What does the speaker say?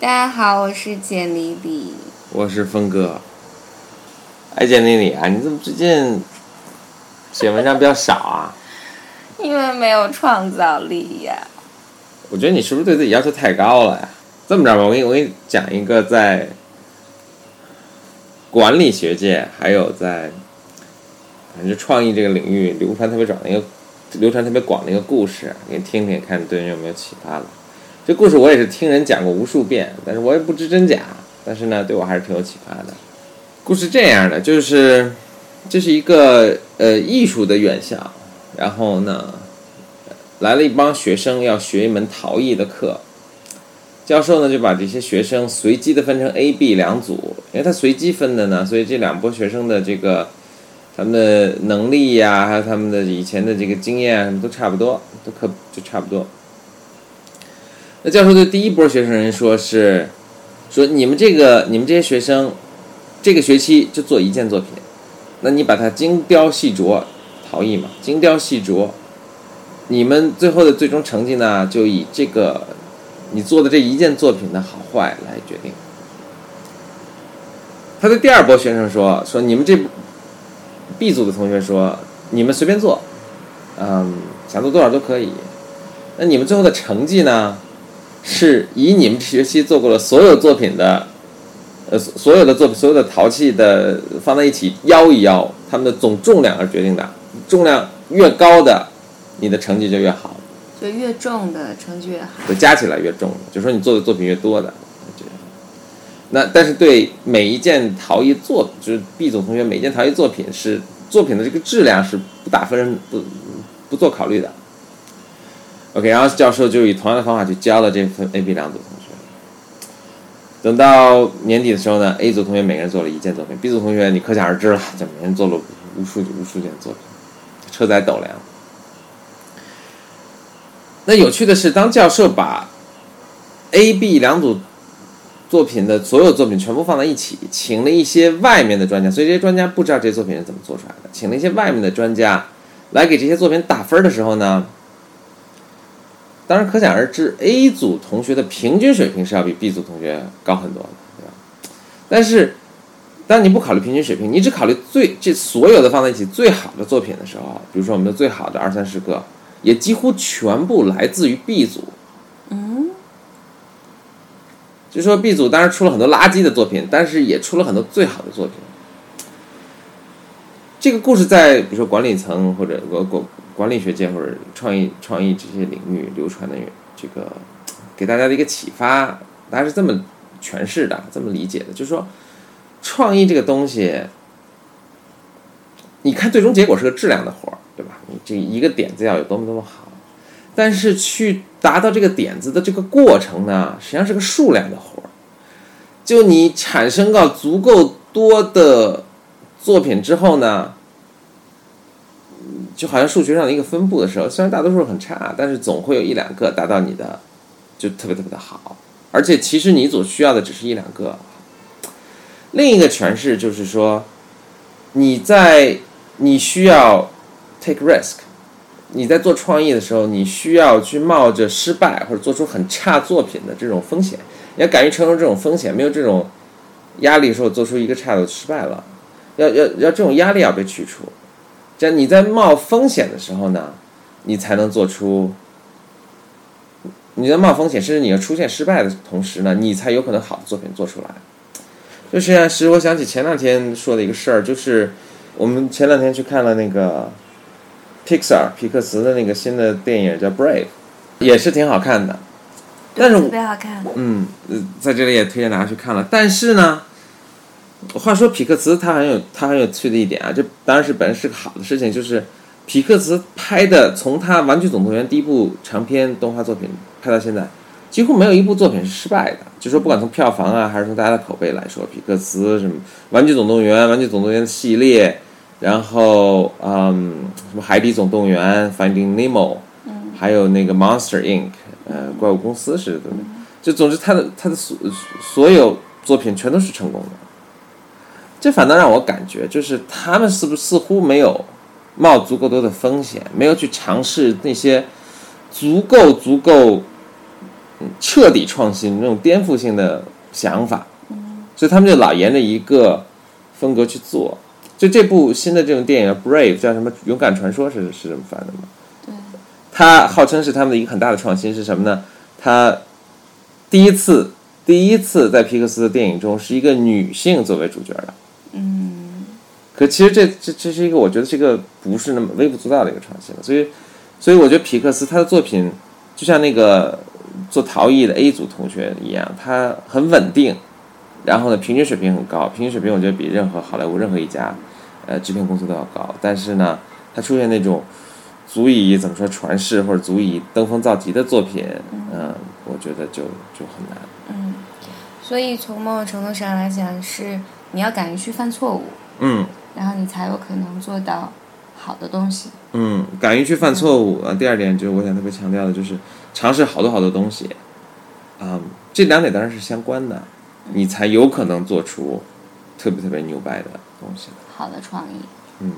大家好，我是简丽丽。我是峰哥。哎，简丽丽啊，你怎么最近写文章比较少啊？因为没有创造力呀。我觉得你是不是对自己要求太高了呀？这么着吧，我给你我给你讲一个在管理学界还有在反正创意这个领域流传特别广的一个流传特别广的一个故事，给你听听，看对你有没有启发了。这故事我也是听人讲过无数遍，但是我也不知真假。但是呢，对我还是挺有启发的。故事这样的，就是这是一个呃艺术的院校，然后呢来了一帮学生要学一门陶艺的课，教授呢就把这些学生随机的分成 A、B 两组，因为他随机分的呢，所以这两波学生的这个他们的能力呀，还有他们的以前的这个经验啊什么都差不多，都可就差不多。那教授对第一波学生人说是。说你们这个你们这些学生，这个学期就做一件作品，那你把它精雕细琢，陶艺嘛，精雕细琢，你们最后的最终成绩呢，就以这个你做的这一件作品的好坏来决定。他对第二波学生说：“说你们这 B 组的同学说，你们随便做，嗯，想做多少都可以，那你们最后的成绩呢？”是以你们学期做过的所有作品的，呃，所有的作品，所有的陶器的放在一起摇一摇，它们的总重量而决定的。重量越高的，你的成绩就越好。就越重的成绩越好。就加起来越重，就说你做的作品越多的。那但是对每一件陶艺作，就是 B 组同学每一件陶艺作品是作品的这个质量是不打分不不做考虑的。OK，然后教授就以同样的方法去教了这份 A、B 两组同学。等到年底的时候呢，A 组同学每个人做了一件作品，B 组同学你可想而知了，就每人做了无数无数件作品，车载斗量。那有趣的是，当教授把 A、B 两组作品的所有作品全部放在一起，请了一些外面的专家，所以这些专家不知道这些作品是怎么做出来的，请了一些外面的专家来给这些作品打分的时候呢？当然，可想而知，A 组同学的平均水平是要比 B 组同学高很多的，对吧？但是，当你不考虑平均水平，你只考虑最这所有的放在一起最好的作品的时候，比如说我们的最好的二三十个，也几乎全部来自于 B 组。嗯。就说 B 组当然出了很多垃圾的作品，但是也出了很多最好的作品。这个故事在比如说管理层或者国国。管理学界或者创意创意这些领域流传的这个，给大家的一个启发，大家是这么诠释的，这么理解的，就是说，创意这个东西，你看最终结果是个质量的活儿，对吧？你这一个点子要有多么多么好，但是去达到这个点子的这个过程呢，实际上是个数量的活儿，就你产生到足够多的作品之后呢。就好像数学上的一个分布的时候，虽然大多数很差，但是总会有一两个达到你的，就特别特别的好。而且其实你所需要的只是一两个。另一个诠释就是说，你在你需要 take risk，你在做创意的时候，你需要去冒着失败或者做出很差作品的这种风险，你要敢于承受这种风险，没有这种压力说做出一个差的失败了，要要要这种压力要被去除。这样你在冒风险的时候呢，你才能做出。你在冒风险，甚至你要出现失败的同时呢，你才有可能好的作品做出来。就是啊使我想起前两天说的一个事儿，就是我们前两天去看了那个 Pixar 皮克斯的那个新的电影叫《Brave》，也是挺好看的。但是特别好看。嗯，在这里也推荐大家去看了。但是呢。话说皮克斯，他很有他很有趣的一点啊，这当然是本身是个好的事情，就是皮克斯拍的，从他《玩具总动员》第一部长篇动画作品拍到现在，几乎没有一部作品是失败的。就说不管从票房啊，还是从大家的口碑来说，皮克斯什么《玩具总动员》《玩具总动员》系列，然后嗯，什么《海底总动员》Finding Nemo，还有那个 Monster Inc，呃，怪物公司似的，就总之他的他的所所有作品全都是成功的。这反倒让我感觉，就是他们是不是似乎没有冒足够多的风险，没有去尝试那些足够足够，嗯彻底创新、那种颠覆性的想法，所以他们就老沿着一个风格去做。就这部新的这种电影《Brave》叫什么《勇敢传说》是是这么翻的吗？对，它号称是他们的一个很大的创新是什么呢？它第一次第一次在皮克斯的电影中是一个女性作为主角的。嗯，可其实这这这是一个我觉得是一个不是那么微不足道的一个创新了，所以所以我觉得皮克斯他的作品就像那个做陶艺的 A 组同学一样，他很稳定，然后呢平均水平很高，平均水平我觉得比任何好莱坞任何一家呃制片公司都要高，但是呢，他出现那种足以怎么说传世或者足以登峰造极的作品，嗯、我觉得就就很难。嗯。所以从某种程度上来讲，是你要敢于去犯错误，嗯然后你才有可能做到好的东西。嗯，敢于去犯错误啊。第二点就是我想特别强调的，就是尝试好多好多东西，啊、这两点当然是相关的，你才有可能做出特别特别牛掰的东西。好的创意。嗯。